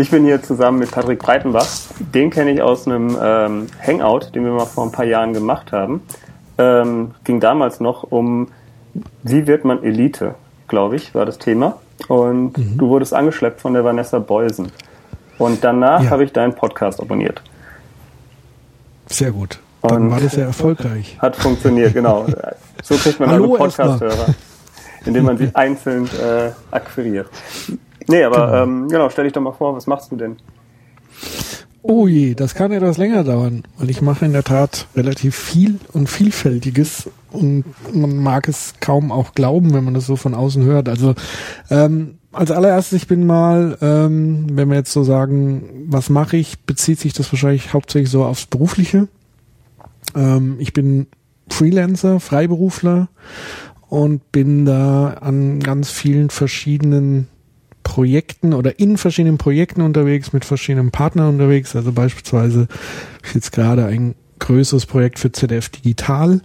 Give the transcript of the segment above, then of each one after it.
Ich bin hier zusammen mit Patrick Breitenbach. Den kenne ich aus einem ähm, Hangout, den wir mal vor ein paar Jahren gemacht haben. Ähm, ging damals noch um, wie wird man Elite, glaube ich, war das Thema. Und mhm. du wurdest angeschleppt von der Vanessa Beusen. Und danach ja. habe ich deinen Podcast abonniert. Sehr gut. Dann und war das sehr erfolgreich. Hat funktioniert, genau. So kriegt man Hallo, alle Podcast-Hörer, indem man sie einzeln äh, akquiriert. Nee, aber genau, ähm, genau stell dich doch mal vor, was machst du denn? Oh je, das kann etwas länger dauern, weil ich mache in der Tat relativ viel und Vielfältiges und man mag es kaum auch glauben, wenn man das so von außen hört. Also ähm, als allererstes, ich bin mal, ähm, wenn wir jetzt so sagen, was mache ich, bezieht sich das wahrscheinlich hauptsächlich so aufs Berufliche. Ähm, ich bin Freelancer, Freiberufler und bin da an ganz vielen verschiedenen Projekten oder in verschiedenen Projekten unterwegs, mit verschiedenen Partnern unterwegs. Also beispielsweise jetzt gerade ein größeres Projekt für ZDF Digital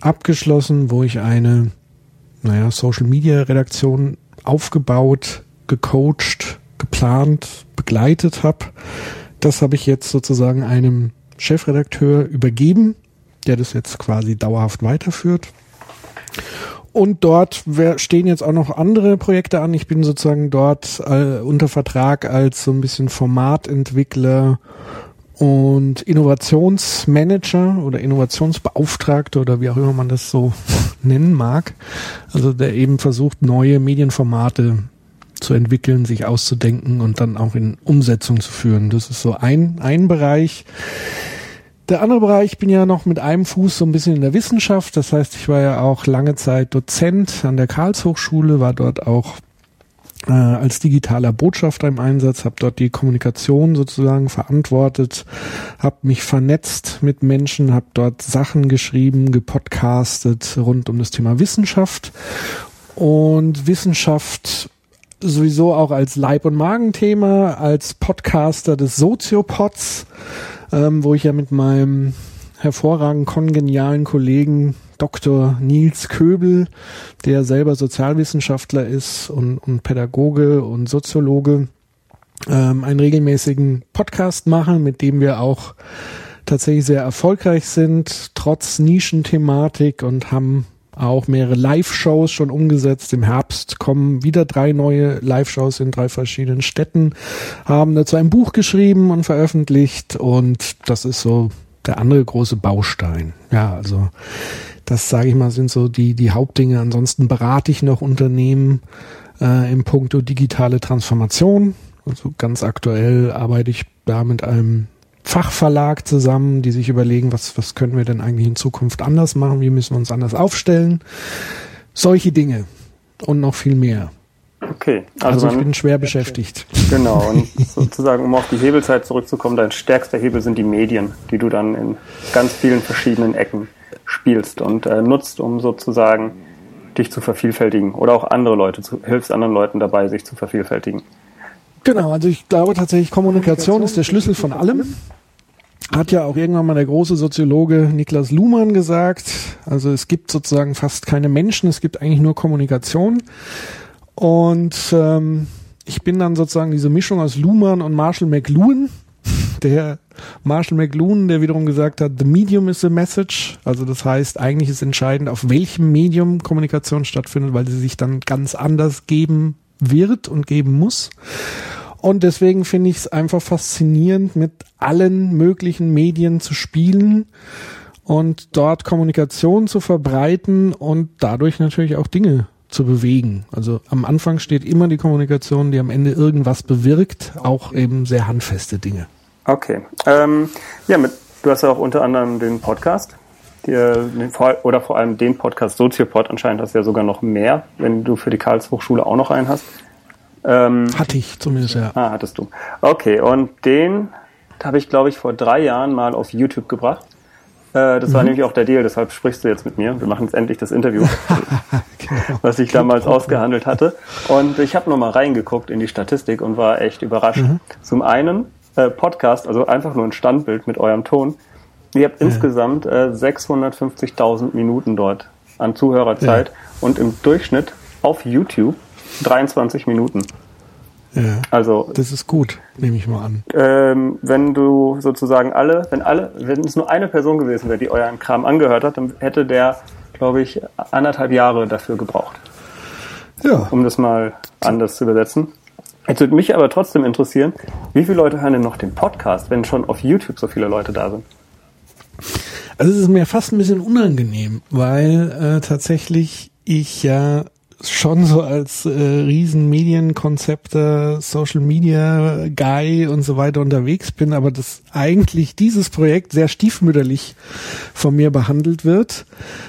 abgeschlossen, wo ich eine, naja, Social Media Redaktion aufgebaut, gecoacht, geplant, begleitet habe. Das habe ich jetzt sozusagen einem Chefredakteur übergeben, der das jetzt quasi dauerhaft weiterführt. Und dort stehen jetzt auch noch andere Projekte an. Ich bin sozusagen dort äh, unter Vertrag als so ein bisschen Formatentwickler und Innovationsmanager oder Innovationsbeauftragter oder wie auch immer man das so nennen mag. Also der eben versucht, neue Medienformate zu entwickeln, sich auszudenken und dann auch in Umsetzung zu führen. Das ist so ein, ein Bereich. Der andere Bereich, ich bin ja noch mit einem Fuß so ein bisschen in der Wissenschaft. Das heißt, ich war ja auch lange Zeit Dozent an der Karlshochschule, war dort auch äh, als digitaler Botschafter im Einsatz, habe dort die Kommunikation sozusagen verantwortet, habe mich vernetzt mit Menschen, habe dort Sachen geschrieben, gepodcastet rund um das Thema Wissenschaft. Und Wissenschaft sowieso auch als Leib- und Magenthema, als Podcaster des Soziopods ähm, wo ich ja mit meinem hervorragend kongenialen Kollegen Dr. Nils Köbel, der selber Sozialwissenschaftler ist und, und Pädagoge und Soziologe, ähm, einen regelmäßigen Podcast machen, mit dem wir auch tatsächlich sehr erfolgreich sind, trotz Nischenthematik und haben auch mehrere Live-Shows schon umgesetzt. Im Herbst kommen wieder drei neue Live-Shows in drei verschiedenen Städten, haben dazu ein Buch geschrieben und veröffentlicht und das ist so der andere große Baustein. Ja, also das sage ich mal sind so die die Hauptdinge. Ansonsten berate ich noch Unternehmen äh, im Punkto digitale Transformation. Also ganz aktuell arbeite ich da mit einem Fachverlag zusammen, die sich überlegen, was, was können wir denn eigentlich in Zukunft anders machen, wie müssen wir uns anders aufstellen. Solche Dinge und noch viel mehr. Okay. Also, also ich bin schwer beschäftigt. Genau, und sozusagen, um auf die Hebelzeit zurückzukommen, dein stärkster Hebel sind die Medien, die du dann in ganz vielen verschiedenen Ecken spielst und äh, nutzt, um sozusagen dich zu vervielfältigen oder auch andere Leute, zu, hilfst anderen Leuten dabei, sich zu vervielfältigen. Genau, also ich glaube tatsächlich, Kommunikation ist der Schlüssel von allem hat ja auch irgendwann mal der große Soziologe Niklas Luhmann gesagt. Also es gibt sozusagen fast keine Menschen, es gibt eigentlich nur Kommunikation. Und ähm, ich bin dann sozusagen diese Mischung aus Luhmann und Marshall McLuhan. Der Marshall McLuhan, der wiederum gesagt hat, the medium is the message. Also das heißt, eigentlich ist entscheidend, auf welchem Medium Kommunikation stattfindet, weil sie sich dann ganz anders geben wird und geben muss. Und deswegen finde ich es einfach faszinierend, mit allen möglichen Medien zu spielen und dort Kommunikation zu verbreiten und dadurch natürlich auch Dinge zu bewegen. Also am Anfang steht immer die Kommunikation, die am Ende irgendwas bewirkt, auch eben sehr handfeste Dinge. Okay. Ähm, ja, mit, du hast ja auch unter anderem den Podcast, oder vor allem den Podcast Soziopod, anscheinend hast du ja sogar noch mehr, wenn du für die Karlshochschule auch noch einen hast. Ähm, Hatte ich zumindest, ja. Ah, hattest du. Okay, und den habe ich, glaube ich, vor drei Jahren mal auf YouTube gebracht. Äh, das mhm. war nämlich auch der Deal, deshalb sprichst du jetzt mit mir. Wir machen jetzt endlich das Interview, genau. was ich damals ausgehandelt hatte. Und ich habe nochmal reingeguckt in die Statistik und war echt überrascht. Mhm. Zum einen äh, Podcast, also einfach nur ein Standbild mit eurem Ton. Ihr habt ja. insgesamt äh, 650.000 Minuten dort an Zuhörerzeit ja. und im Durchschnitt auf YouTube 23 Minuten. Ja, also das ist gut, nehme ich mal an. Ähm, wenn du sozusagen alle, wenn alle, wenn es nur eine Person gewesen wäre, die euren Kram angehört hat, dann hätte der, glaube ich, anderthalb Jahre dafür gebraucht. Ja. Um das mal anders zu übersetzen. Jetzt würde mich aber trotzdem interessieren, wie viele Leute hören denn noch den Podcast, wenn schon auf YouTube so viele Leute da sind? Also es ist mir fast ein bisschen unangenehm, weil äh, tatsächlich ich ja schon so als äh, riesen Medienkonzepte, Social Media Guy und so weiter unterwegs bin, aber dass eigentlich dieses Projekt sehr stiefmütterlich von mir behandelt wird,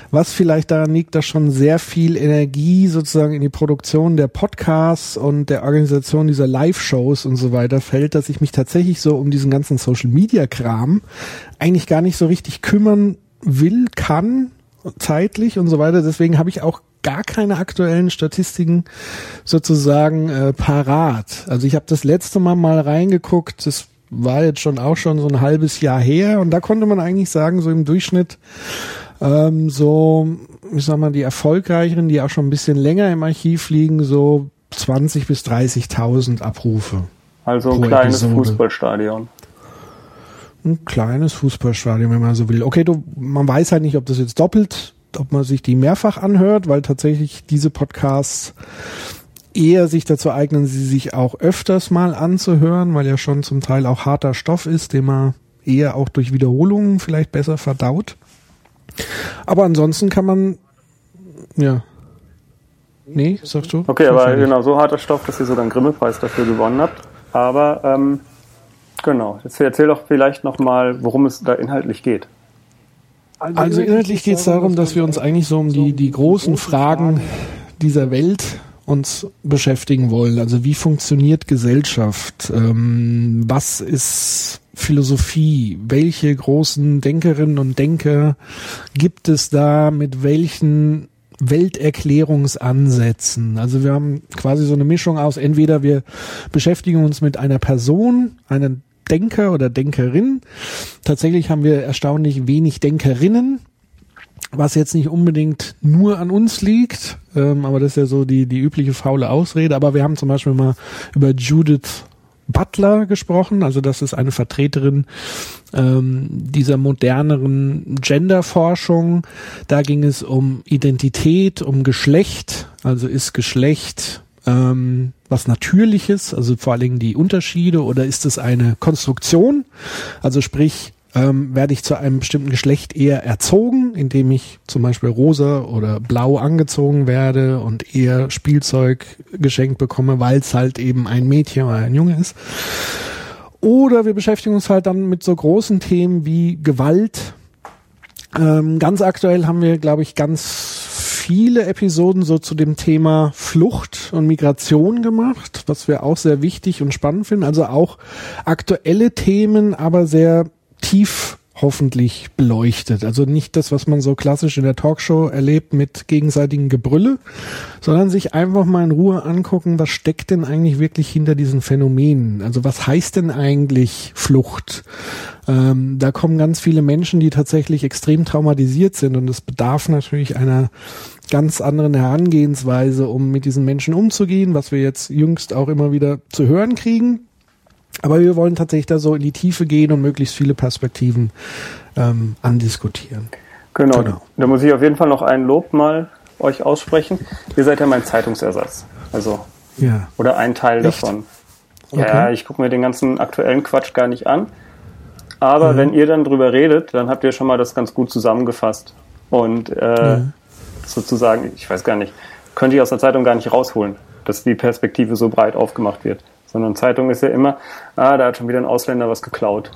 was vielleicht daran liegt, dass schon sehr viel Energie sozusagen in die Produktion der Podcasts und der Organisation dieser Live-Shows und so weiter fällt, dass ich mich tatsächlich so um diesen ganzen Social Media Kram eigentlich gar nicht so richtig kümmern will, kann, zeitlich und so weiter. Deswegen habe ich auch gar keine aktuellen Statistiken sozusagen äh, parat. Also ich habe das letzte Mal mal reingeguckt, das war jetzt schon auch schon so ein halbes Jahr her und da konnte man eigentlich sagen, so im Durchschnitt ähm, so, ich sag mal, die erfolgreicheren, die auch schon ein bisschen länger im Archiv liegen, so 20 bis 30.000 Abrufe. Also ein kleines Episode. Fußballstadion. Ein kleines Fußballstadion, wenn man so will. Okay, du, man weiß halt nicht, ob das jetzt doppelt ob man sich die mehrfach anhört, weil tatsächlich diese Podcasts eher sich dazu eignen, sie sich auch öfters mal anzuhören, weil ja schon zum Teil auch harter Stoff ist, den man eher auch durch Wiederholungen vielleicht besser verdaut. Aber ansonsten kann man, ja. Nee, sagst du? Okay, aber genau, so harter Stoff, dass ihr sogar einen Grimme-Preis dafür gewonnen habt. Aber, ähm, genau, jetzt erzähl doch vielleicht nochmal, worum es da inhaltlich geht. Also, inhaltlich geht es darum, dass wir uns eigentlich so um die, die großen Fragen dieser Welt uns beschäftigen wollen. Also wie funktioniert Gesellschaft? Ähm, was ist Philosophie? Welche großen Denkerinnen und Denker gibt es da? Mit welchen Welterklärungsansätzen. Also wir haben quasi so eine Mischung aus, entweder wir beschäftigen uns mit einer Person, einer Denker oder Denkerin. Tatsächlich haben wir erstaunlich wenig Denkerinnen, was jetzt nicht unbedingt nur an uns liegt, ähm, aber das ist ja so die, die übliche faule Ausrede. Aber wir haben zum Beispiel mal über Judith Butler gesprochen, also das ist eine Vertreterin ähm, dieser moderneren Genderforschung. Da ging es um Identität, um Geschlecht, also ist Geschlecht ähm, was Natürliches, also vor allen Dingen die Unterschiede, oder ist es eine Konstruktion? Also sprich, ähm, werde ich zu einem bestimmten Geschlecht eher erzogen, indem ich zum Beispiel rosa oder blau angezogen werde und eher Spielzeug geschenkt bekomme, weil es halt eben ein Mädchen oder ein Junge ist. Oder wir beschäftigen uns halt dann mit so großen Themen wie Gewalt. Ähm, ganz aktuell haben wir, glaube ich, ganz viele Episoden so zu dem Thema Flucht und Migration gemacht, was wir auch sehr wichtig und spannend finden. Also auch aktuelle Themen, aber sehr tief hoffentlich beleuchtet. Also nicht das, was man so klassisch in der Talkshow erlebt mit gegenseitigen Gebrülle, sondern sich einfach mal in Ruhe angucken, was steckt denn eigentlich wirklich hinter diesen Phänomenen? Also was heißt denn eigentlich Flucht? Ähm, da kommen ganz viele Menschen, die tatsächlich extrem traumatisiert sind und es bedarf natürlich einer ganz anderen Herangehensweise, um mit diesen Menschen umzugehen, was wir jetzt jüngst auch immer wieder zu hören kriegen. Aber wir wollen tatsächlich da so in die Tiefe gehen und möglichst viele Perspektiven ähm, andiskutieren. Genau. genau. Da muss ich auf jeden Fall noch ein Lob mal euch aussprechen. Ihr seid ja mein Zeitungsersatz. Also ja. oder ein Teil Echt? davon. Okay. Ja, ich gucke mir den ganzen aktuellen Quatsch gar nicht an. Aber mhm. wenn ihr dann drüber redet, dann habt ihr schon mal das ganz gut zusammengefasst. Und äh, mhm. sozusagen, ich weiß gar nicht, könnte ich aus der Zeitung gar nicht rausholen, dass die Perspektive so breit aufgemacht wird. Sondern Zeitung ist ja immer, ah, da hat schon wieder ein Ausländer was geklaut.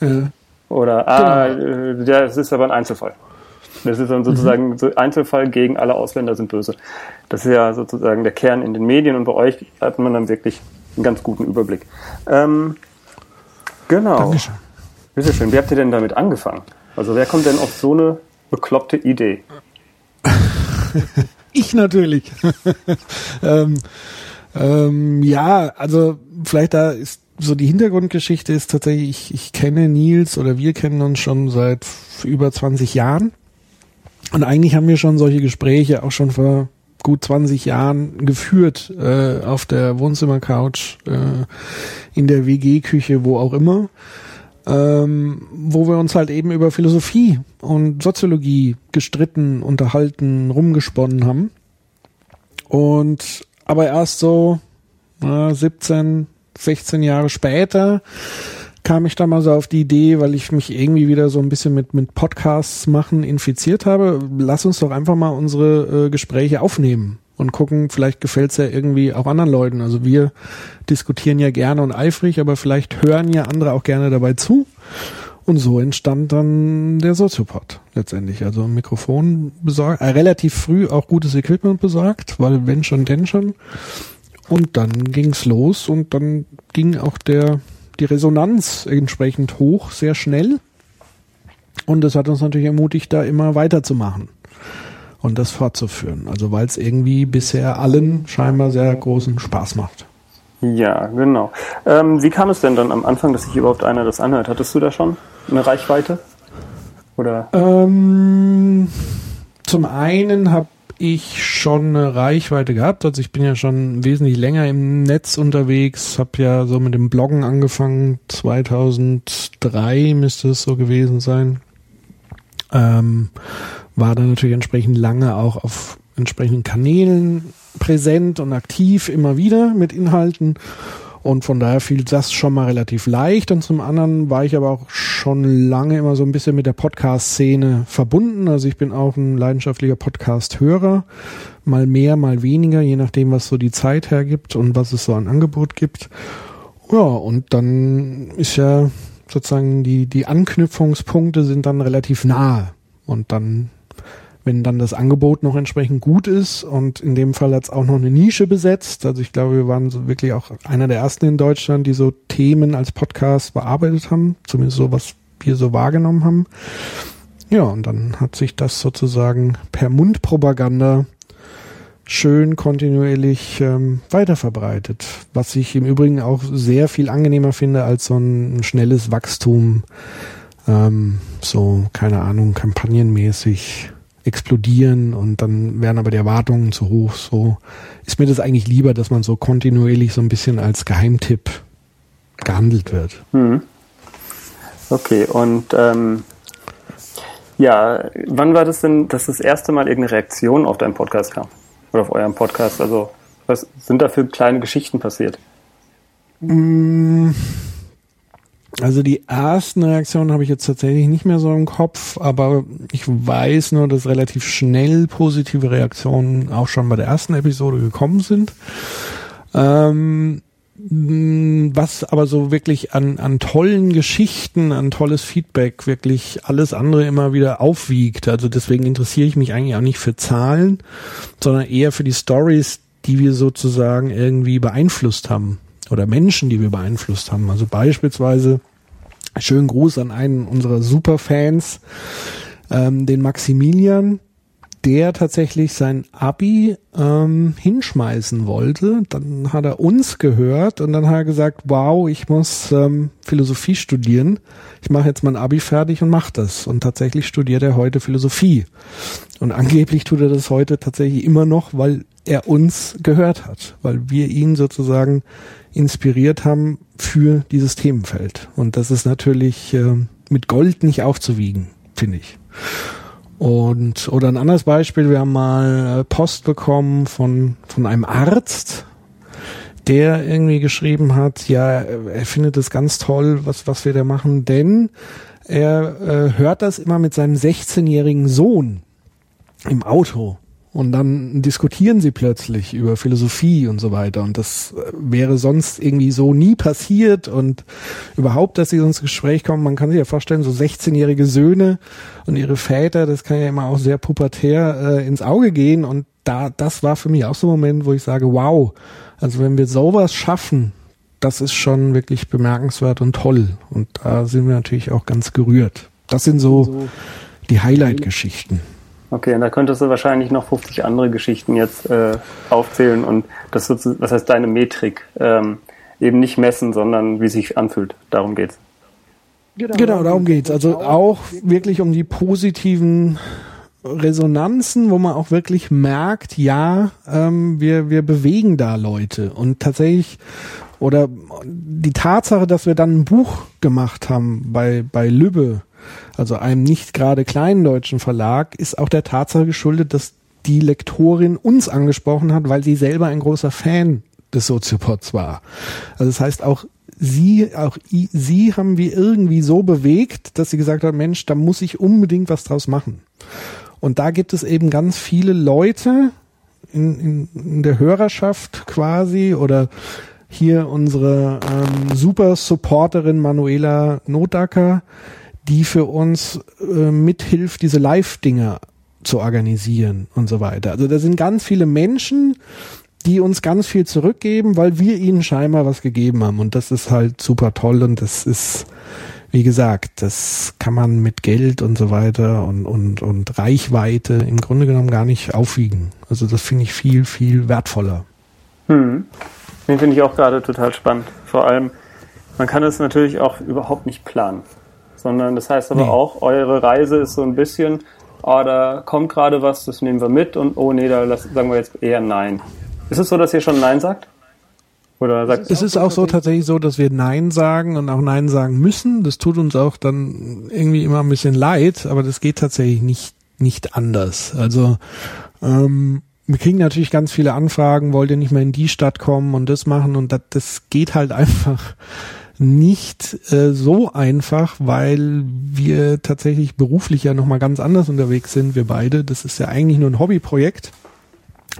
Ja. Oder, ah, genau. das ist aber ein Einzelfall. Das ist dann sozusagen mhm. Einzelfall gegen alle Ausländer sind böse. Das ist ja sozusagen der Kern in den Medien und bei euch hat man dann wirklich einen ganz guten Überblick. Ähm, genau. Dankeschön. Bitteschön. Wie habt ihr denn damit angefangen? Also wer kommt denn auf so eine bekloppte Idee? ich natürlich. ähm, ähm, ja, also vielleicht da ist so die Hintergrundgeschichte ist tatsächlich, ich, ich kenne Nils oder wir kennen uns schon seit über 20 Jahren. Und eigentlich haben wir schon solche Gespräche auch schon vor gut 20 Jahren geführt, äh, auf der Wohnzimmercouch, äh, in der WG-Küche, wo auch immer, ähm, wo wir uns halt eben über Philosophie und Soziologie gestritten, unterhalten, rumgesponnen haben. Und aber erst so äh, 17, 16 Jahre später kam ich da mal so auf die Idee, weil ich mich irgendwie wieder so ein bisschen mit, mit Podcasts machen infiziert habe. Lass uns doch einfach mal unsere äh, Gespräche aufnehmen und gucken, vielleicht gefällt's ja irgendwie auch anderen Leuten. Also wir diskutieren ja gerne und eifrig, aber vielleicht hören ja andere auch gerne dabei zu. Und so entstand dann der Soziopod letztendlich. Also ein Mikrofon besorgt, äh, relativ früh auch gutes Equipment besorgt, weil wenn schon, denn schon. Und dann ging's los und dann ging auch der die Resonanz entsprechend hoch, sehr schnell. Und das hat uns natürlich ermutigt, da immer weiterzumachen und das fortzuführen. Also weil es irgendwie bisher allen scheinbar sehr großen Spaß macht. Ja, genau. Ähm, wie kam es denn dann am Anfang, dass sich überhaupt einer das anhört? Hattest du da schon eine Reichweite? Oder? Ähm, zum einen habe ich schon eine Reichweite gehabt. Also ich bin ja schon wesentlich länger im Netz unterwegs, habe ja so mit dem Bloggen angefangen. 2003 müsste es so gewesen sein. Ähm, war dann natürlich entsprechend lange auch auf entsprechenden Kanälen präsent und aktiv immer wieder mit Inhalten und von daher fiel das schon mal relativ leicht. Und zum anderen war ich aber auch schon lange immer so ein bisschen mit der Podcast-Szene verbunden. Also ich bin auch ein leidenschaftlicher Podcast-Hörer. Mal mehr, mal weniger, je nachdem, was so die Zeit hergibt und was es so an Angebot gibt. Ja, und dann ist ja sozusagen die, die Anknüpfungspunkte sind dann relativ nahe. Und dann wenn dann das Angebot noch entsprechend gut ist und in dem Fall hat es auch noch eine Nische besetzt. Also ich glaube, wir waren so wirklich auch einer der ersten in Deutschland, die so Themen als Podcast bearbeitet haben, zumindest so, was wir so wahrgenommen haben. Ja, und dann hat sich das sozusagen per Mundpropaganda schön kontinuierlich ähm, weiterverbreitet, was ich im Übrigen auch sehr viel angenehmer finde als so ein schnelles Wachstum, ähm, so keine Ahnung, kampagnenmäßig explodieren und dann werden aber die Erwartungen zu hoch. So ist mir das eigentlich lieber, dass man so kontinuierlich so ein bisschen als Geheimtipp gehandelt wird. Hm. Okay, und ähm, ja, wann war das denn, dass das erste Mal irgendeine Reaktion auf deinen Podcast kam? Oder auf euren Podcast? Also, was sind da für kleine Geschichten passiert? Mmh also die ersten Reaktionen habe ich jetzt tatsächlich nicht mehr so im Kopf, aber ich weiß nur, dass relativ schnell positive Reaktionen auch schon bei der ersten Episode gekommen sind. Ähm, was aber so wirklich an, an tollen Geschichten, an tolles Feedback wirklich alles andere immer wieder aufwiegt. Also deswegen interessiere ich mich eigentlich auch nicht für Zahlen, sondern eher für die Stories, die wir sozusagen irgendwie beeinflusst haben oder Menschen, die wir beeinflusst haben. Also beispielsweise schönen Gruß an einen unserer Superfans, ähm, den Maximilian, der tatsächlich sein Abi ähm, hinschmeißen wollte. Dann hat er uns gehört und dann hat er gesagt, wow, ich muss ähm, Philosophie studieren. Ich mache jetzt mein Abi fertig und mache das. Und tatsächlich studiert er heute Philosophie. Und angeblich tut er das heute tatsächlich immer noch, weil er uns gehört hat, weil wir ihn sozusagen inspiriert haben für dieses Themenfeld. Und das ist natürlich äh, mit Gold nicht aufzuwiegen, finde ich. Und oder ein anderes Beispiel, wir haben mal äh, Post bekommen von von einem Arzt, der irgendwie geschrieben hat, ja, er findet es ganz toll, was was wir da machen, denn er äh, hört das immer mit seinem 16-jährigen Sohn im Auto und dann diskutieren sie plötzlich über Philosophie und so weiter. Und das äh, wäre sonst irgendwie so nie passiert und überhaupt, dass sie ins Gespräch kommen. Man kann sich ja vorstellen, so 16-jährige Söhne und ihre Väter, das kann ja immer auch sehr pubertär äh, ins Auge gehen. Und da, das war für mich auch so ein Moment, wo ich sage, wow, also wenn wir sowas schaffen, das ist schon wirklich bemerkenswert und toll. Und da sind wir natürlich auch ganz gerührt. Das sind so die Highlight-Geschichten. Okay, und da könntest du wahrscheinlich noch 50 andere Geschichten jetzt äh, aufzählen und das sozusagen, was heißt deine Metrik, ähm, eben nicht messen, sondern wie sich anfühlt. Darum geht's. Genau, genau darum geht's. Also auch wirklich um die positiven Resonanzen, wo man auch wirklich merkt, ja, ähm, wir, wir bewegen da Leute. Und tatsächlich, oder die Tatsache, dass wir dann ein Buch gemacht haben bei, bei Lübbe, also einem nicht gerade kleinen deutschen Verlag, ist auch der Tatsache geschuldet, dass die Lektorin uns angesprochen hat, weil sie selber ein großer Fan des Soziopods war. Also das heißt auch sie, auch sie haben wir irgendwie so bewegt, dass sie gesagt hat, Mensch, da muss ich unbedingt was draus machen. Und da gibt es eben ganz viele Leute in, in, in der Hörerschaft quasi oder hier unsere ähm, super Supporterin Manuela Notacker, die für uns äh, mithilft, diese Live-Dinge zu organisieren und so weiter. Also da sind ganz viele Menschen, die uns ganz viel zurückgeben, weil wir ihnen scheinbar was gegeben haben. Und das ist halt super toll und das ist, wie gesagt, das kann man mit Geld und so weiter und, und, und Reichweite im Grunde genommen gar nicht aufwiegen. Also das finde ich viel, viel wertvoller. Hm. Den finde ich auch gerade total spannend. Vor allem, man kann es natürlich auch überhaupt nicht planen. Sondern das heißt aber nee. auch, eure Reise ist so ein bisschen, oh, da kommt gerade was, das nehmen wir mit und oh nee, da sagen wir jetzt eher nein. Ist es so, dass ihr schon Nein sagt? Oder sagt es ist auch so tatsächlich so, dass wir Nein sagen und auch Nein sagen müssen. Das tut uns auch dann irgendwie immer ein bisschen leid, aber das geht tatsächlich nicht, nicht anders. Also ähm, wir kriegen natürlich ganz viele Anfragen, wollt ihr nicht mehr in die Stadt kommen und das machen und das, das geht halt einfach nicht äh, so einfach, weil wir tatsächlich beruflich ja nochmal ganz anders unterwegs sind, wir beide. Das ist ja eigentlich nur ein Hobbyprojekt.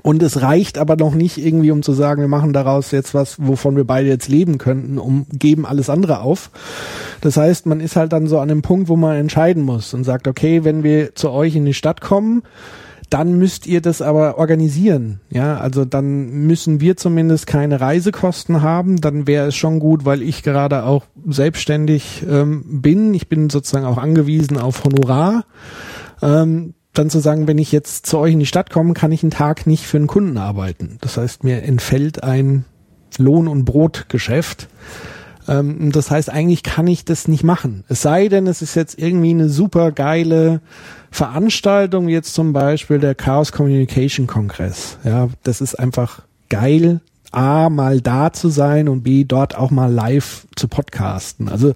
Und es reicht aber noch nicht irgendwie, um zu sagen, wir machen daraus jetzt was, wovon wir beide jetzt leben könnten, um geben alles andere auf. Das heißt, man ist halt dann so an dem Punkt, wo man entscheiden muss und sagt, okay, wenn wir zu euch in die Stadt kommen, dann müsst ihr das aber organisieren. Ja, also dann müssen wir zumindest keine Reisekosten haben. Dann wäre es schon gut, weil ich gerade auch selbstständig ähm, bin. Ich bin sozusagen auch angewiesen auf Honorar. Ähm, dann zu sagen, wenn ich jetzt zu euch in die Stadt komme, kann ich einen Tag nicht für einen Kunden arbeiten. Das heißt, mir entfällt ein Lohn- und Brotgeschäft. Ähm, das heißt, eigentlich kann ich das nicht machen. Es sei denn, es ist jetzt irgendwie eine super geile Veranstaltung, wie jetzt zum Beispiel der Chaos Communication Kongress. Ja, das ist einfach geil. A, mal da zu sein und B, dort auch mal live zu podcasten. Also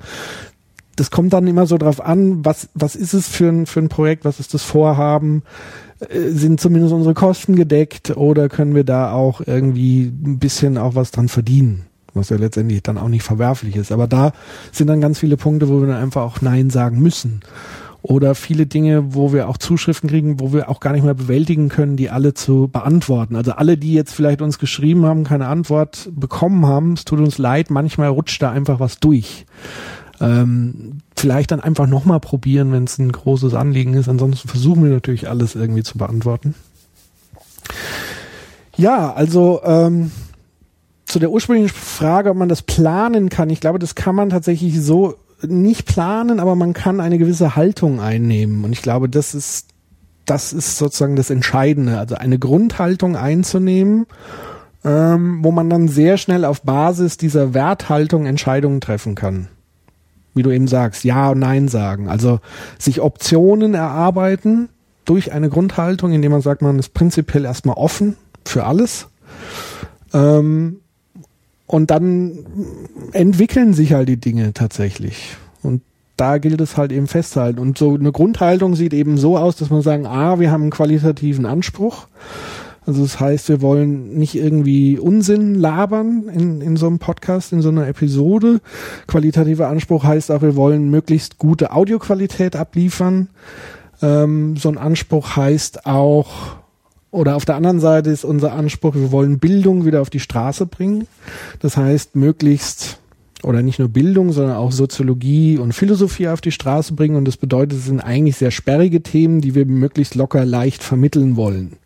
das kommt dann immer so drauf an, was, was ist es für ein, für ein Projekt, was ist das Vorhaben, äh, sind zumindest unsere Kosten gedeckt oder können wir da auch irgendwie ein bisschen auch was dran verdienen, was ja letztendlich dann auch nicht verwerflich ist. Aber da sind dann ganz viele Punkte, wo wir dann einfach auch Nein sagen müssen. Oder viele Dinge, wo wir auch Zuschriften kriegen, wo wir auch gar nicht mehr bewältigen können, die alle zu beantworten. Also alle, die jetzt vielleicht uns geschrieben haben, keine Antwort bekommen haben, es tut uns leid, manchmal rutscht da einfach was durch. Ähm, vielleicht dann einfach nochmal probieren, wenn es ein großes Anliegen ist. Ansonsten versuchen wir natürlich alles irgendwie zu beantworten. Ja, also ähm, zu der ursprünglichen Frage, ob man das planen kann. Ich glaube, das kann man tatsächlich so nicht planen, aber man kann eine gewisse Haltung einnehmen. Und ich glaube, das ist, das ist sozusagen das Entscheidende. Also eine Grundhaltung einzunehmen, ähm, wo man dann sehr schnell auf Basis dieser Werthaltung Entscheidungen treffen kann wie du eben sagst, Ja und Nein sagen. Also sich Optionen erarbeiten durch eine Grundhaltung, indem man sagt, man ist prinzipiell erstmal offen für alles. Ähm, und dann entwickeln sich halt die Dinge tatsächlich. Und da gilt es halt eben festzuhalten. Und so eine Grundhaltung sieht eben so aus, dass man sagen, ah, wir haben einen qualitativen Anspruch. Also das heißt, wir wollen nicht irgendwie Unsinn labern in, in so einem Podcast, in so einer Episode. Qualitativer Anspruch heißt auch, wir wollen möglichst gute Audioqualität abliefern. Ähm, so ein Anspruch heißt auch, oder auf der anderen Seite ist unser Anspruch, wir wollen Bildung wieder auf die Straße bringen. Das heißt, möglichst oder nicht nur Bildung, sondern auch Soziologie und Philosophie auf die Straße bringen. Und das bedeutet, es sind eigentlich sehr sperrige Themen, die wir möglichst locker leicht vermitteln wollen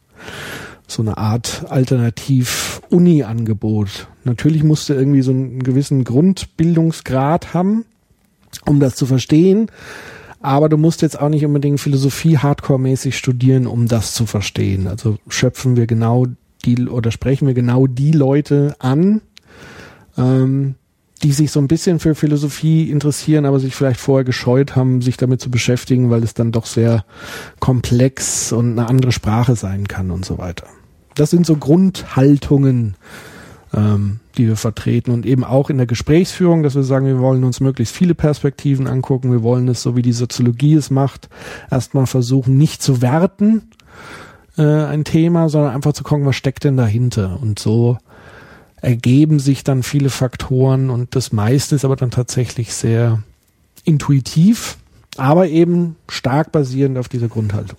so eine Art Alternativ-Uni-Angebot. Natürlich musste irgendwie so einen gewissen Grundbildungsgrad haben, um das zu verstehen. Aber du musst jetzt auch nicht unbedingt Philosophie hardcore-mäßig studieren, um das zu verstehen. Also schöpfen wir genau die oder sprechen wir genau die Leute an, ähm, die sich so ein bisschen für Philosophie interessieren, aber sich vielleicht vorher gescheut haben, sich damit zu beschäftigen, weil es dann doch sehr komplex und eine andere Sprache sein kann und so weiter. Das sind so Grundhaltungen, ähm, die wir vertreten und eben auch in der Gesprächsführung, dass wir sagen, wir wollen uns möglichst viele Perspektiven angucken, wir wollen es, so wie die Soziologie es macht, erstmal versuchen, nicht zu werten, äh, ein Thema, sondern einfach zu gucken, was steckt denn dahinter und so ergeben sich dann viele Faktoren und das meiste ist aber dann tatsächlich sehr intuitiv, aber eben stark basierend auf dieser Grundhaltung.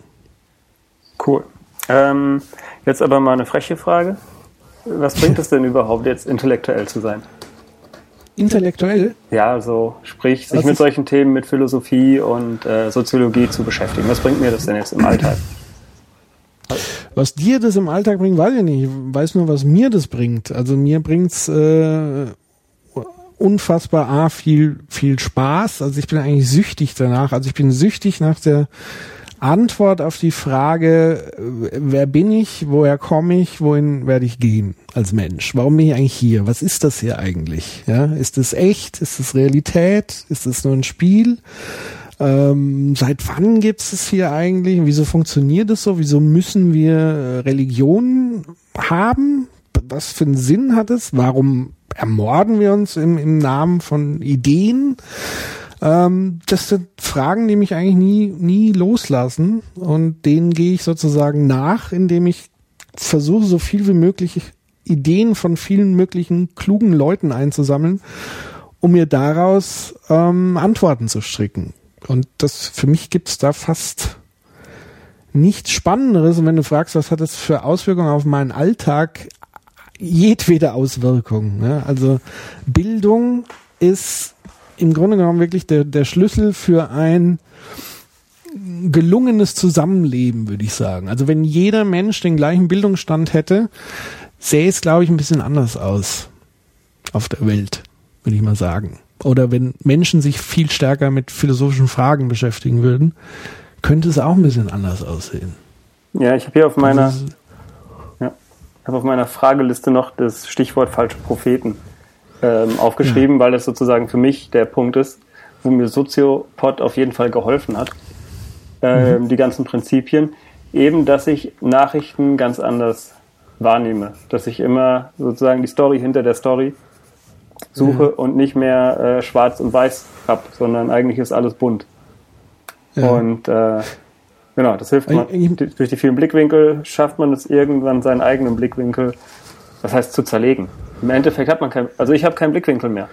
Cool. Ähm, jetzt aber mal eine freche Frage. Was bringt es denn überhaupt, jetzt intellektuell zu sein? Intellektuell? Ja, also sprich, sich Was mit solchen Themen, mit Philosophie und äh, Soziologie zu beschäftigen. Was bringt mir das denn jetzt im Alltag? Was dir das im Alltag bringt, weiß ich nicht. Ich weiß nur, was mir das bringt. Also mir bringt's äh, unfassbar A, viel, viel Spaß. Also ich bin eigentlich süchtig danach. Also ich bin süchtig nach der Antwort auf die Frage, wer bin ich, woher komme ich, wohin werde ich gehen als Mensch? Warum bin ich eigentlich hier? Was ist das hier eigentlich? Ja, ist es echt? Ist es Realität? Ist es nur ein Spiel? Ähm, seit wann gibt es hier eigentlich? Wieso funktioniert es so? Wieso müssen wir Religion haben? Was für einen Sinn hat es? Warum ermorden wir uns im, im Namen von Ideen? Ähm, das sind Fragen, die mich eigentlich nie, nie loslassen und denen gehe ich sozusagen nach, indem ich versuche, so viel wie möglich Ideen von vielen möglichen klugen Leuten einzusammeln, um mir daraus ähm, Antworten zu stricken. Und das für mich gibt's da fast nichts Spannenderes. Und wenn du fragst, was hat das für Auswirkungen auf meinen Alltag, jedwede Auswirkung. Ne? Also Bildung ist im Grunde genommen wirklich der, der Schlüssel für ein gelungenes Zusammenleben, würde ich sagen. Also wenn jeder Mensch den gleichen Bildungsstand hätte, sähe es, glaube ich, ein bisschen anders aus auf der Welt, würde ich mal sagen. Oder wenn Menschen sich viel stärker mit philosophischen Fragen beschäftigen würden, könnte es auch ein bisschen anders aussehen. Ja, ich habe hier auf meiner, ja, habe auf meiner Frageliste noch das Stichwort falsche Propheten ähm, aufgeschrieben, ja. weil das sozusagen für mich der Punkt ist, wo mir Soziopod auf jeden Fall geholfen hat. Ähm, mhm. Die ganzen Prinzipien. Eben, dass ich Nachrichten ganz anders wahrnehme. Dass ich immer sozusagen die Story hinter der Story suche ja. und nicht mehr äh, schwarz und weiß habe, sondern eigentlich ist alles bunt. Ja. Und äh, genau, das hilft man. Durch die vielen Blickwinkel schafft man es irgendwann, seinen eigenen Blickwinkel, das heißt zu zerlegen. Im Endeffekt hat man kein, also ich habe keinen Blickwinkel mehr.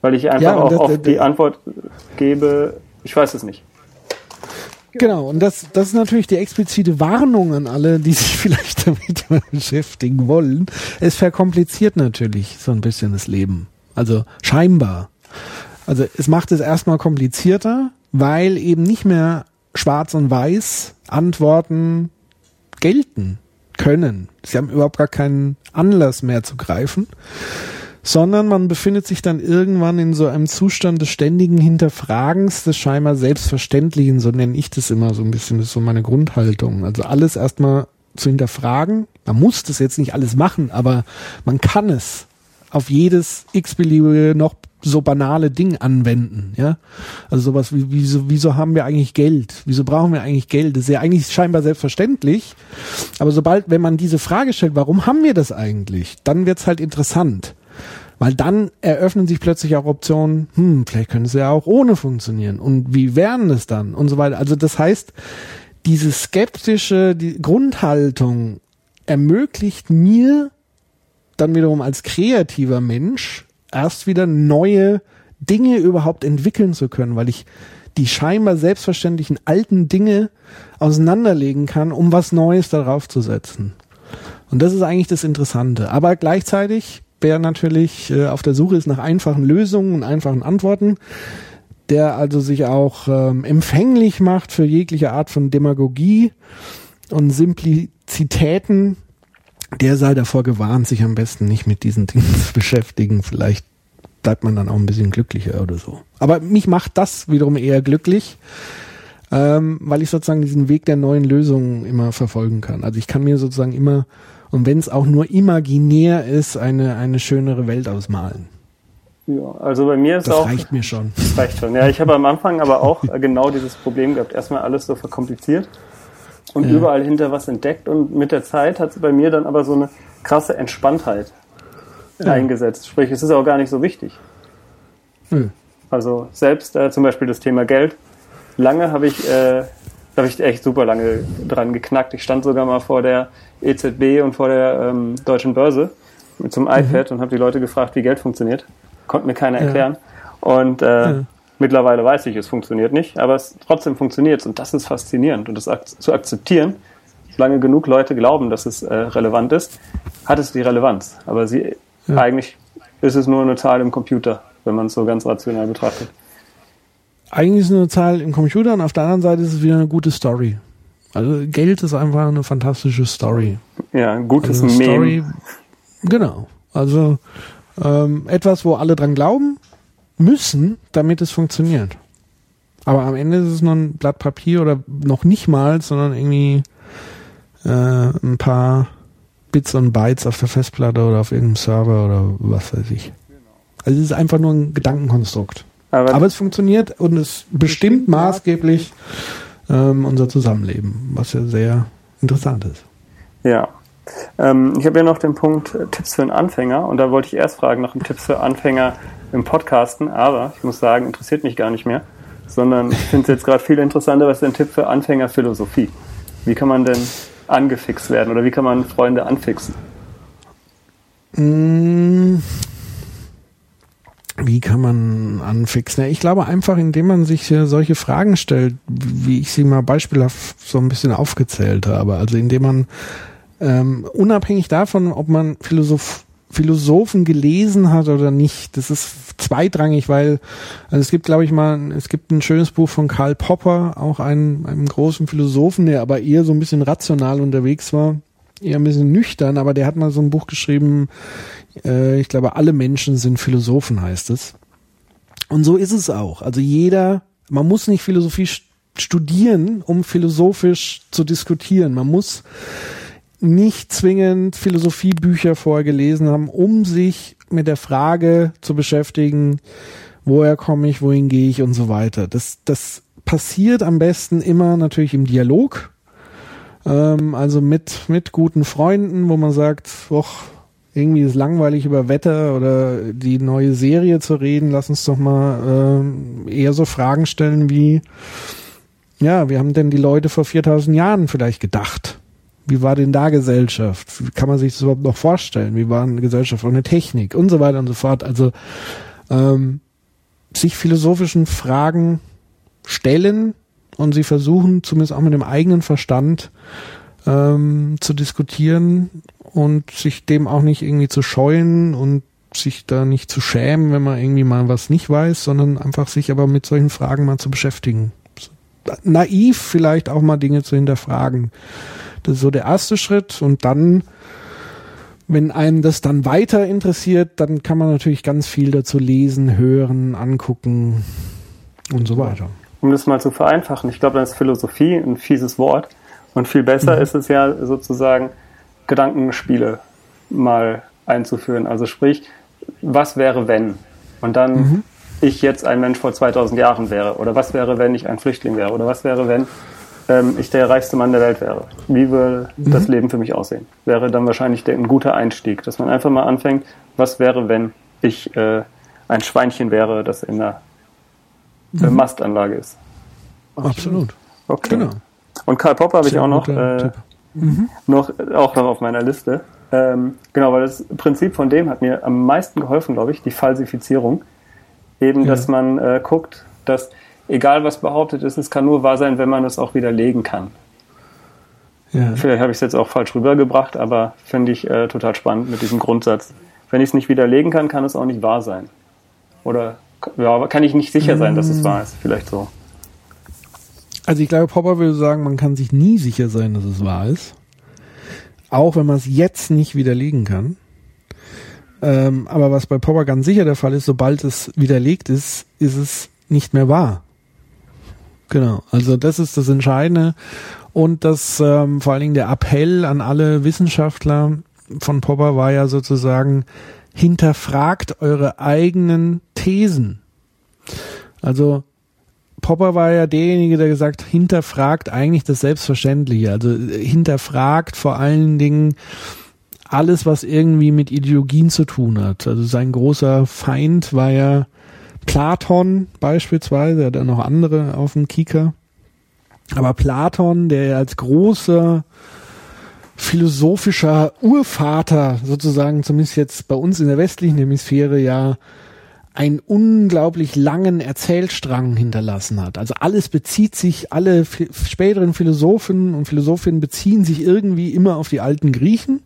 Weil ich einfach ja, auch oft die Antwort gebe, ich weiß es nicht. Genau, und das, das ist natürlich die explizite Warnung an alle, die sich vielleicht damit beschäftigen wollen. Es verkompliziert natürlich so ein bisschen das Leben. Also scheinbar. Also es macht es erstmal komplizierter, weil eben nicht mehr schwarz und weiß Antworten gelten können. Sie haben überhaupt gar keinen Anlass mehr zu greifen, sondern man befindet sich dann irgendwann in so einem Zustand des ständigen Hinterfragens des scheinbar Selbstverständlichen, so nenne ich das immer so ein bisschen, das ist so meine Grundhaltung. Also alles erstmal zu hinterfragen. Man muss das jetzt nicht alles machen, aber man kann es auf jedes x-beliebige noch so banale Ding anwenden, ja. Also sowas wie, wieso, wieso haben wir eigentlich Geld? Wieso brauchen wir eigentlich Geld? Das ist ja eigentlich scheinbar selbstverständlich. Aber sobald, wenn man diese Frage stellt, warum haben wir das eigentlich? Dann wird's halt interessant. Weil dann eröffnen sich plötzlich auch Optionen, hm, vielleicht könnte es ja auch ohne funktionieren. Und wie wären es dann? Und so weiter. Also das heißt, diese skeptische die Grundhaltung ermöglicht mir dann wiederum als kreativer Mensch erst wieder neue Dinge überhaupt entwickeln zu können, weil ich die scheinbar selbstverständlichen alten Dinge auseinanderlegen kann, um was Neues darauf zu setzen. Und das ist eigentlich das Interessante. Aber gleichzeitig, wer natürlich äh, auf der Suche ist nach einfachen Lösungen und einfachen Antworten, der also sich auch ähm, empfänglich macht für jegliche Art von Demagogie und Simplizitäten, der sei davor gewarnt, sich am besten nicht mit diesen Dingen zu beschäftigen. Vielleicht bleibt man dann auch ein bisschen glücklicher oder so. Aber mich macht das wiederum eher glücklich, ähm, weil ich sozusagen diesen Weg der neuen Lösungen immer verfolgen kann. Also ich kann mir sozusagen immer, und wenn es auch nur imaginär ist, eine, eine schönere Welt ausmalen. Ja, also bei mir ist das auch. Das reicht mir schon. Das reicht schon. Ja, ich habe am Anfang aber auch genau dieses Problem gehabt. Erstmal alles so verkompliziert und ja. überall hinter was entdeckt und mit der Zeit hat es bei mir dann aber so eine krasse Entspanntheit ja. eingesetzt. Sprich, es ist auch gar nicht so wichtig. Hm. Also selbst äh, zum Beispiel das Thema Geld. Lange habe ich, äh, habe ich echt super lange dran geknackt. Ich stand sogar mal vor der EZB und vor der ähm, deutschen Börse mit zum mhm. iPad und habe die Leute gefragt, wie Geld funktioniert. Konnte mir keiner erklären. Ja. Und äh. Mittlerweile weiß ich, es funktioniert nicht, aber es trotzdem funktioniert und das ist faszinierend und das ak zu akzeptieren. Solange genug Leute glauben, dass es äh, relevant ist, hat es die Relevanz. Aber sie ja. eigentlich ist es nur eine Zahl im Computer, wenn man es so ganz rational betrachtet. Eigentlich ist es eine Zahl im Computer und auf der anderen Seite ist es wieder eine gute Story. Also Geld ist einfach eine fantastische Story. Ja, ein gutes also Meme. Story, genau. Also ähm, etwas, wo alle dran glauben müssen, damit es funktioniert. Aber am Ende ist es nur ein Blatt Papier oder noch nicht mal, sondern irgendwie äh, ein paar Bits und Bytes auf der Festplatte oder auf irgendeinem Server oder was weiß ich. Also es ist einfach nur ein Gedankenkonstrukt. Aber, Aber es funktioniert und es bestimmt maßgeblich ähm, unser Zusammenleben, was ja sehr interessant ist. Ja, ähm, ich habe ja noch den Punkt äh, Tipps für einen Anfänger und da wollte ich erst fragen nach dem Tipps für Anfänger im Podcasten, aber ich muss sagen, interessiert mich gar nicht mehr, sondern ich finde es jetzt gerade viel interessanter, was ist ein Tipp für Anfänger Philosophie? Wie kann man denn angefixt werden oder wie kann man Freunde anfixen? Mm. Wie kann man anfixen? Ich glaube einfach, indem man sich solche Fragen stellt, wie ich sie mal beispielhaft so ein bisschen aufgezählt habe. Also indem man ähm, unabhängig davon, ob man Philosoph Philosophen gelesen hat oder nicht, das ist zweitrangig, weil also es gibt, glaube ich mal, es gibt ein schönes Buch von Karl Popper, auch einem, einem großen Philosophen, der aber eher so ein bisschen rational unterwegs war, eher ein bisschen nüchtern, aber der hat mal so ein Buch geschrieben, äh, ich glaube, alle Menschen sind Philosophen, heißt es. Und so ist es auch. Also jeder, man muss nicht Philosophie studieren, um philosophisch zu diskutieren. Man muss nicht zwingend Philosophiebücher vorher gelesen haben, um sich mit der Frage zu beschäftigen, woher komme ich, wohin gehe ich und so weiter. Das, das passiert am besten immer natürlich im Dialog, ähm, also mit, mit guten Freunden, wo man sagt, och, irgendwie ist langweilig über Wetter oder die neue Serie zu reden, lass uns doch mal äh, eher so Fragen stellen wie, ja, wie haben denn die Leute vor 4000 Jahren vielleicht gedacht? Wie war denn da Gesellschaft? Wie kann man sich das überhaupt noch vorstellen? Wie war eine Gesellschaft ohne Technik und so weiter und so fort? Also ähm, sich philosophischen Fragen stellen und sie versuchen, zumindest auch mit dem eigenen Verstand ähm, zu diskutieren und sich dem auch nicht irgendwie zu scheuen und sich da nicht zu schämen, wenn man irgendwie mal was nicht weiß, sondern einfach sich aber mit solchen Fragen mal zu beschäftigen. Naiv vielleicht auch mal Dinge zu hinterfragen. Das ist so der erste Schritt und dann, wenn einen das dann weiter interessiert, dann kann man natürlich ganz viel dazu lesen, hören, angucken und so weiter. Um das mal zu vereinfachen, ich glaube, dann ist Philosophie ein fieses Wort und viel besser mhm. ist es ja sozusagen, Gedankenspiele mal einzuführen. Also sprich, was wäre wenn? Und dann mhm. ich jetzt ein Mensch vor 2000 Jahren wäre? Oder was wäre, wenn ich ein Flüchtling wäre? Oder was wäre, wenn ähm, ich der reichste Mann der Welt wäre. Wie würde mhm. das Leben für mich aussehen? Wäre dann wahrscheinlich der, ein guter Einstieg, dass man einfach mal anfängt, was wäre, wenn ich äh, ein Schweinchen wäre, das in einer äh, mhm. Mastanlage ist. Absolut. Okay. Genau. Und Karl Popper habe ich auch noch, äh, mhm. noch, auch noch auf meiner Liste. Ähm, genau, weil das Prinzip von dem hat mir am meisten geholfen, glaube ich, die Falsifizierung. Eben, ja. dass man äh, guckt, dass egal was behauptet ist, es kann nur wahr sein, wenn man es auch widerlegen kann. Ja. Vielleicht habe ich es jetzt auch falsch rübergebracht, aber finde ich äh, total spannend mit diesem Grundsatz. Wenn ich es nicht widerlegen kann, kann es auch nicht wahr sein. Oder ja, kann ich nicht sicher sein, dass es wahr ist. Vielleicht so. Also ich glaube, Popper würde sagen, man kann sich nie sicher sein, dass es wahr ist. Auch wenn man es jetzt nicht widerlegen kann. Ähm, aber was bei Popper ganz sicher der Fall ist, sobald es widerlegt ist, ist es nicht mehr wahr. Genau, also das ist das Entscheidende und das ähm, vor allen Dingen der Appell an alle Wissenschaftler von Popper war ja sozusagen hinterfragt eure eigenen Thesen. Also Popper war ja derjenige, der gesagt, hinterfragt eigentlich das Selbstverständliche. Also äh, hinterfragt vor allen Dingen alles, was irgendwie mit Ideologien zu tun hat. Also sein großer Feind war ja Platon beispielsweise, er hat ja noch andere auf dem Kieker. Aber Platon, der als großer philosophischer Urvater sozusagen, zumindest jetzt bei uns in der westlichen Hemisphäre ja einen unglaublich langen Erzählstrang hinterlassen hat. Also alles bezieht sich, alle späteren Philosophen und Philosophinnen beziehen sich irgendwie immer auf die alten Griechen.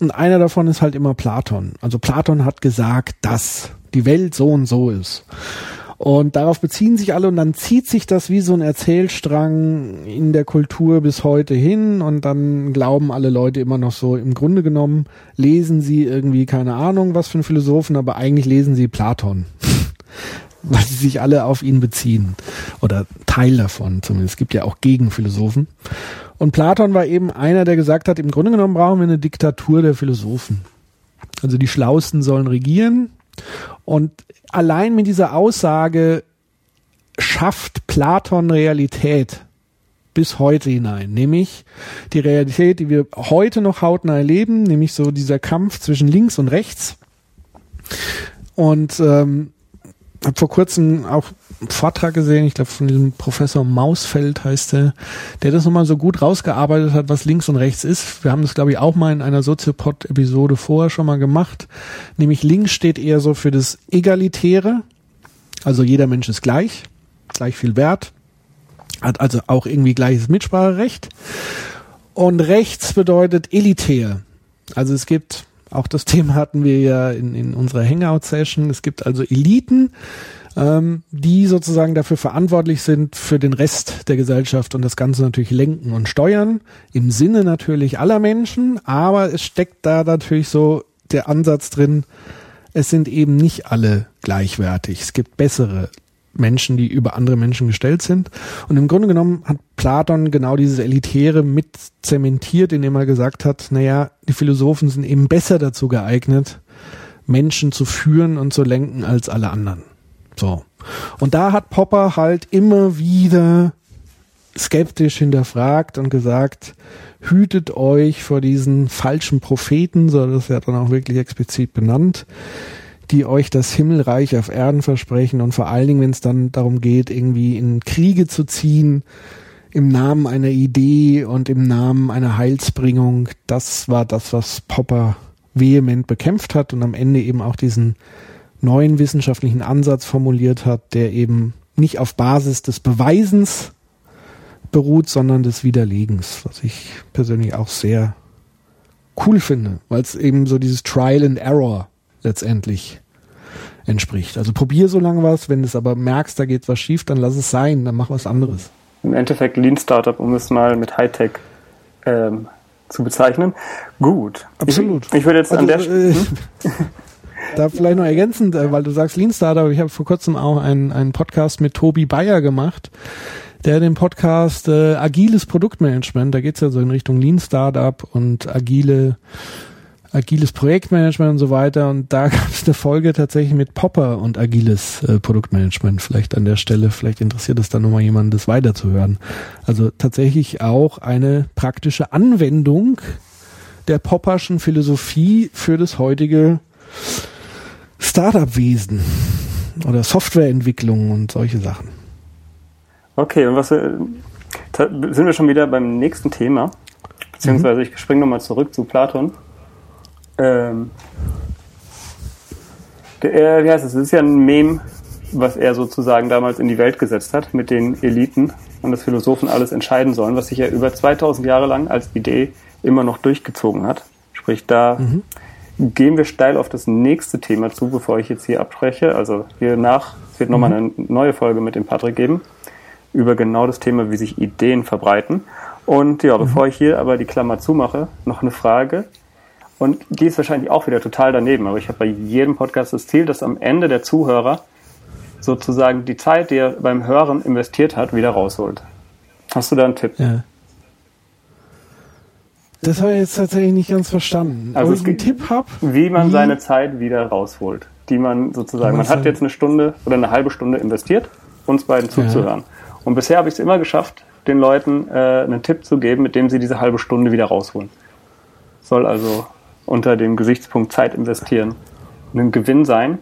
Und einer davon ist halt immer Platon. Also Platon hat gesagt, dass die Welt so und so ist. Und darauf beziehen sich alle und dann zieht sich das wie so ein Erzählstrang in der Kultur bis heute hin und dann glauben alle Leute immer noch so, im Grunde genommen lesen sie irgendwie keine Ahnung was für ein Philosophen, aber eigentlich lesen sie Platon. Weil sie sich alle auf ihn beziehen. Oder Teil davon zumindest. Es gibt ja auch Gegenphilosophen. Und Platon war eben einer, der gesagt hat, im Grunde genommen brauchen wir eine Diktatur der Philosophen. Also die Schlausten sollen regieren und allein mit dieser Aussage schafft Platon Realität bis heute hinein, nämlich die Realität, die wir heute noch hautnah erleben, nämlich so dieser Kampf zwischen links und rechts. Und ähm, habe vor kurzem auch einen Vortrag gesehen, ich glaube von diesem Professor Mausfeld heißt der, der das nochmal so gut rausgearbeitet hat, was links und rechts ist. Wir haben das, glaube ich, auch mal in einer Soziopod-Episode vorher schon mal gemacht. Nämlich links steht eher so für das Egalitäre, also jeder Mensch ist gleich, gleich viel wert, hat also auch irgendwie gleiches Mitspracherecht. Und rechts bedeutet elitär. Also es gibt auch das Thema hatten wir ja in, in unserer Hangout-Session. Es gibt also Eliten, ähm, die sozusagen dafür verantwortlich sind für den Rest der Gesellschaft und das Ganze natürlich lenken und steuern. Im Sinne natürlich aller Menschen, aber es steckt da natürlich so der Ansatz drin, es sind eben nicht alle gleichwertig. Es gibt bessere Menschen, die über andere Menschen gestellt sind. Und im Grunde genommen hat Platon genau dieses Elitäre mit zementiert, indem er gesagt hat, naja, die Philosophen sind eben besser dazu geeignet, Menschen zu führen und zu lenken als alle anderen. So. Und da hat Popper halt immer wieder skeptisch hinterfragt und gesagt, hütet euch vor diesen falschen Propheten, so das ist ja dann auch wirklich explizit benannt, die euch das Himmelreich auf Erden versprechen und vor allen Dingen, wenn es dann darum geht, irgendwie in Kriege zu ziehen, im Namen einer Idee und im Namen einer Heilsbringung, das war das, was Popper vehement bekämpft hat und am Ende eben auch diesen neuen wissenschaftlichen Ansatz formuliert hat, der eben nicht auf Basis des Beweisens beruht, sondern des Widerlegens, was ich persönlich auch sehr cool finde, weil es eben so dieses Trial and Error letztendlich entspricht. Also probier so lange was, wenn du es aber merkst, da geht was schief, dann lass es sein, dann mach was anderes. Im Endeffekt Lean Startup, um es mal mit Hightech ähm, zu bezeichnen. Gut. Absolut. Ich, ich würde jetzt also, an der äh, hm? Da vielleicht noch ergänzend, äh, weil du sagst Lean Startup, ich habe vor kurzem auch einen, einen Podcast mit Tobi Bayer gemacht, der den Podcast äh, Agiles Produktmanagement, da geht's ja so in Richtung Lean Startup und agile agiles Projektmanagement und so weiter. Und da gab es eine Folge tatsächlich mit Popper und agiles äh, Produktmanagement. Vielleicht an der Stelle, vielleicht interessiert es dann nochmal jemanden, das weiterzuhören. Also tatsächlich auch eine praktische Anwendung der Popperschen Philosophie für das heutige Startup-Wesen oder Softwareentwicklung und solche Sachen. Okay, und was sind wir schon wieder beim nächsten Thema? Beziehungsweise ich springe nochmal zurück zu Platon ähm, der, wie heißt es? Es ist ja ein Mem, was er sozusagen damals in die Welt gesetzt hat, mit den Eliten und dass Philosophen alles entscheiden sollen, was sich ja über 2000 Jahre lang als Idee immer noch durchgezogen hat. Sprich, da mhm. gehen wir steil auf das nächste Thema zu, bevor ich jetzt hier abbreche. Also hier nach, es wird nochmal mhm. eine neue Folge mit dem Patrick geben, über genau das Thema, wie sich Ideen verbreiten. Und ja, mhm. bevor ich hier aber die Klammer zumache, noch eine Frage. Und die ist wahrscheinlich auch wieder total daneben. Aber ich habe bei jedem Podcast das Ziel, dass am Ende der Zuhörer sozusagen die Zeit, die er beim Hören investiert hat, wieder rausholt. Hast du da einen Tipp? Ja. Das habe ich jetzt tatsächlich nicht ganz verstanden. Also es ich einen Tipp habe? Wie man Wie? seine Zeit wieder rausholt. Die man sozusagen, Man hat jetzt eine Stunde oder eine halbe Stunde investiert, uns beiden zuzuhören. Und bisher habe ich es immer geschafft, den Leuten äh, einen Tipp zu geben, mit dem sie diese halbe Stunde wieder rausholen. Soll also unter dem Gesichtspunkt Zeit investieren ein Gewinn sein.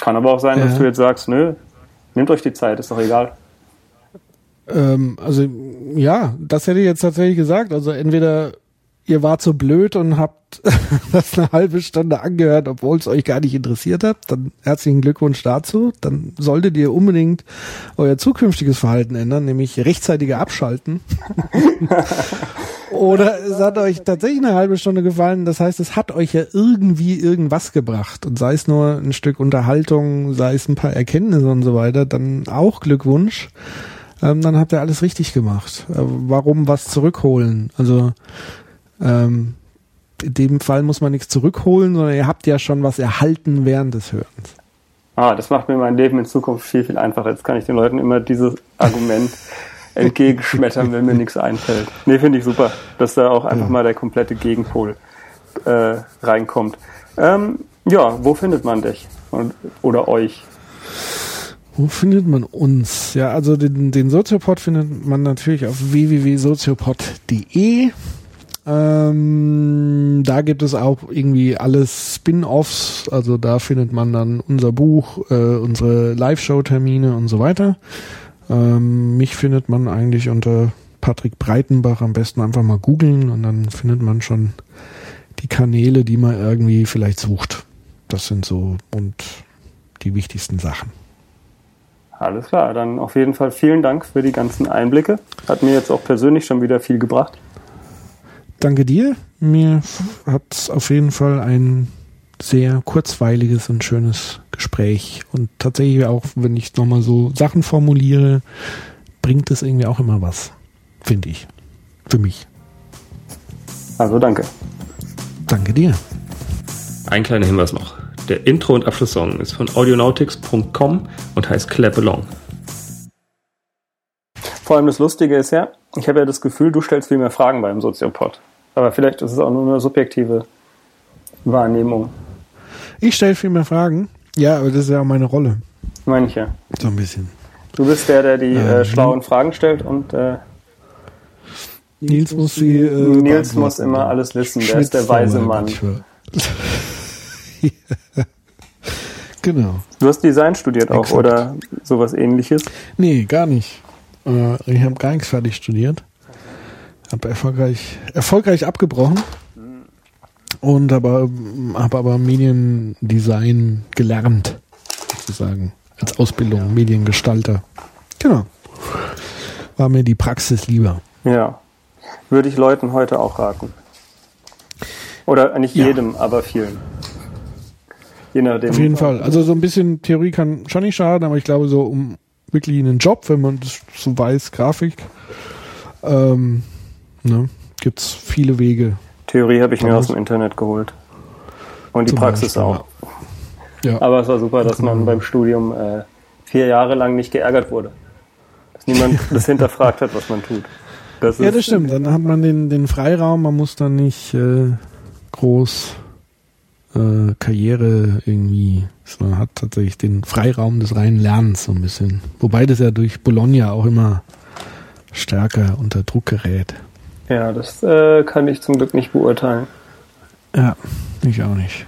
Kann aber auch sein, dass Ja. du jetzt sagst, nö, nehmt euch die Zeit, ist doch egal. Ähm, also ja, das hätte ich jetzt tatsächlich gesagt. Also entweder ihr wart so blöd und habt das eine halbe Stunde angehört, obwohl es euch gar nicht interessiert hat, dann herzlichen Glückwunsch dazu. Dann solltet ihr unbedingt euer zukünftiges Verhalten ändern, nämlich rechtzeitiger abschalten. Oder es hat euch tatsächlich eine halbe Stunde gefallen. Das heißt, es hat euch ja irgendwie irgendwas gebracht. Und sei es nur ein Stück Unterhaltung, sei es ein paar Erkenntnisse und so weiter, dann auch Glückwunsch ähm, dann habt ihr alles richtig gemacht. Äh, warum was zurückholen? Also ähm, in dem Fall muss man nichts zurückholen, sondern ihr habt ja schon was erhalten während des Hörens. Ah, das macht mir mein Leben in Zukunft viel, viel einfacher. Jetzt kann ich den Leuten immer dieses Argument entgegenschmettern, wenn mir nichts einfällt. Nee, finde ich super, dass da auch einfach mal der komplette Gegenpol äh, reinkommt. Ähm, ja, wo findet man dich und, oder euch? Wo findet man uns? Ja, also den, den Soziopod findet man natürlich auf www.soziopod.de. Ähm, da gibt es auch irgendwie alles Spin-offs, also da findet man dann unser Buch, äh, unsere Live-Show-Termine und so weiter. Ähm, mich findet man eigentlich unter Patrick Breitenbach am besten einfach mal googeln und dann findet man schon die Kanäle, die man irgendwie vielleicht sucht. Das sind so und die wichtigsten Sachen. Alles klar, dann auf jeden Fall vielen Dank für die ganzen Einblicke. Hat mir jetzt auch persönlich schon wieder viel gebracht. Danke dir. Mir hat auf jeden Fall ein sehr kurzweiliges und schönes Gespräch. Und tatsächlich auch, wenn ich nochmal so Sachen formuliere, bringt es irgendwie auch immer was. Finde ich. Für mich. Also danke. Danke dir. Ein kleiner Hinweis noch. Der Intro- und Abschlusssong ist von audionautics.com und heißt Clap Along. Vor allem das Lustige ist ja, ich habe ja das Gefühl, du stellst viel mehr Fragen beim Soziopod. Aber vielleicht ist es auch nur eine subjektive Wahrnehmung. Ich stelle viel mehr Fragen. Ja, aber das ist ja auch meine Rolle. Meine ich ja. So ein bisschen. Du bist der, der die äh, schlauen Fragen stellt und äh, Nils muss sie. Äh, Nils muss immer alles wissen. Der ist der weise Mann. genau. Du hast Design studiert auch Exakt. oder sowas ähnliches. Nee, gar nicht. Äh, ich habe gar nichts fertig studiert. Habe erfolgreich, erfolgreich abgebrochen. Und aber habe aber Mediendesign gelernt, sozusagen. Als Ausbildung, Mediengestalter. Genau. War mir die Praxis lieber. Ja. Würde ich Leuten heute auch raten. Oder nicht Ja. jedem, aber vielen. Je nachdem. Auf jeden Fall. Also so ein bisschen Theorie kann schon nicht schaden, aber ich glaube so um wirklich einen Job, wenn man das so weiß, Grafik, ähm, ne, gibt's viele Wege. Theorie habe ich mir aus dem Internet geholt. Und die Praxis Beispiel, auch. Ja. Aber es war super, dass man beim Studium äh, vier Jahre lang nicht geärgert wurde. Dass niemand das hinterfragt hat, was man tut. Das Ja, das stimmt. Dann hat man den, den Freiraum, man muss dann nicht äh, groß äh, Karriere irgendwie, man hat tatsächlich den Freiraum des reinen Lernens so ein bisschen. Wobei das ja durch Bologna auch immer stärker unter Druck gerät. Ja, das äh, kann ich zum Glück nicht beurteilen. Ja, ich auch nicht.